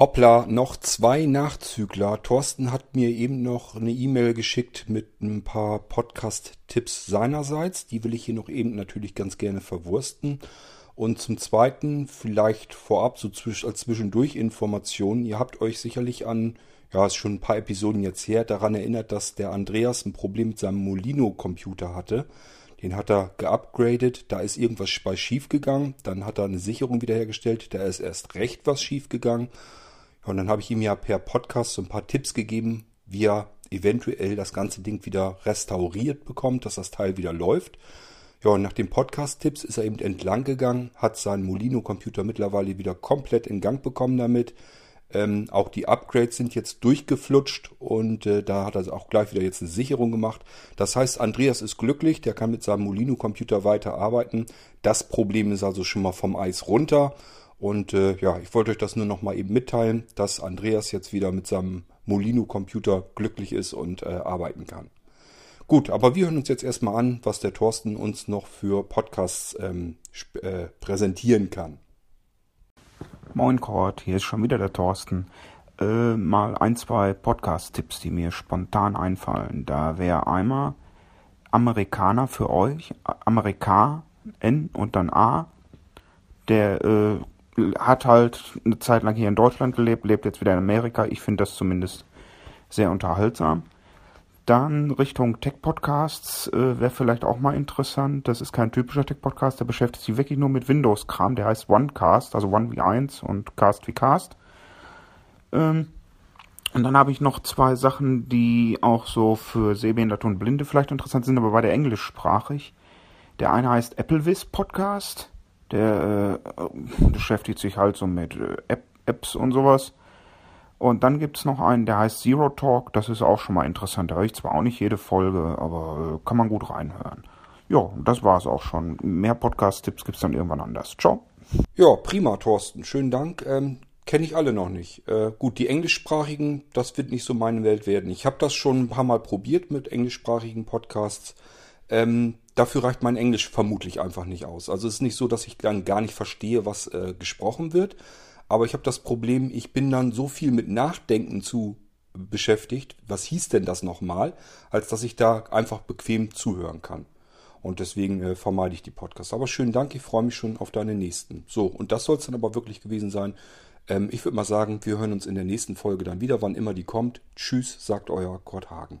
Hoppla, noch zwei Nachzügler. Thorsten hat mir eben noch eine E-Mail geschickt mit ein paar Podcast-Tipps seinerseits. Die will ich hier noch eben natürlich ganz gerne verwursten. Und zum Zweiten vielleicht vorab so als zwischendurch Informationen. Ihr habt euch sicherlich an, ja, ist schon ein paar Episoden jetzt her, daran erinnert, dass der Andreas ein Problem mit seinem Molino-Computer hatte. Den hat er geupgradet, da ist irgendwas bei schief gegangen. Dann hat er eine Sicherung wiederhergestellt, da ist erst recht was schief gegangen. Und dann habe ich ihm ja per Podcast so ein paar Tipps gegeben, wie er eventuell das ganze Ding wieder restauriert bekommt, dass das Teil wieder läuft. Ja, und nach den Podcast-Tipps ist er eben entlang gegangen, hat seinen Molino-Computer mittlerweile wieder komplett in Gang bekommen damit. Ähm, auch die Upgrades sind jetzt durchgeflutscht und äh, da hat er auch gleich wieder jetzt eine Sicherung gemacht. Das heißt, Andreas ist glücklich, der kann mit seinem Molino-Computer weiterarbeiten. Das Problem ist also schon mal vom Eis runter. Und äh, ja, ich wollte euch das nur noch mal eben mitteilen, dass Andreas jetzt wieder mit seinem Molino-Computer glücklich ist und äh, arbeiten kann. Gut, aber wir hören uns jetzt erstmal an, was der Thorsten uns noch für Podcasts ähm, äh, präsentieren kann. Moin Kurt, hier ist schon wieder der Thorsten. Äh, mal ein, zwei Podcast-Tipps, die mir spontan einfallen. Da wäre einmal Amerikaner für euch, Amerika, N und dann A. Der äh, hat halt eine Zeit lang hier in Deutschland gelebt, lebt jetzt wieder in Amerika. Ich finde das zumindest sehr unterhaltsam. Dann Richtung Tech-Podcasts äh, wäre vielleicht auch mal interessant. Das ist kein typischer Tech-Podcast, der beschäftigt sich wirklich nur mit Windows-Kram. Der heißt OneCast, also One wie 1 und Cast wie Cast. Ähm, und dann habe ich noch zwei Sachen, die auch so für Sehbehinderte und Blinde vielleicht interessant sind, aber beide englischsprachig. Der eine heißt Applevis Podcast. Der äh, beschäftigt sich halt so mit äh, App Apps und sowas. Und dann gibt es noch einen, der heißt Zero Talk. Das ist auch schon mal interessant. Da höre ich zwar auch nicht jede Folge, aber äh, kann man gut reinhören. Ja, das war es auch schon. Mehr Podcast-Tipps gibt es dann irgendwann anders. Ciao. Ja, prima, Thorsten. Schönen Dank. Ähm, Kenne ich alle noch nicht. Äh, gut, die englischsprachigen, das wird nicht so meine Welt werden. Ich habe das schon ein paar Mal probiert mit englischsprachigen Podcasts. Ähm, dafür reicht mein Englisch vermutlich einfach nicht aus. Also es ist nicht so, dass ich dann gar nicht verstehe, was äh, gesprochen wird. Aber ich habe das Problem, ich bin dann so viel mit Nachdenken zu beschäftigt, was hieß denn das nochmal, als dass ich da einfach bequem zuhören kann. Und deswegen äh, vermeide ich die Podcasts. Aber schönen Dank, ich freue mich schon auf deine nächsten. So, und das soll es dann aber wirklich gewesen sein. Ähm, ich würde mal sagen, wir hören uns in der nächsten Folge dann wieder, wann immer die kommt. Tschüss, sagt euer Kurt Hagen.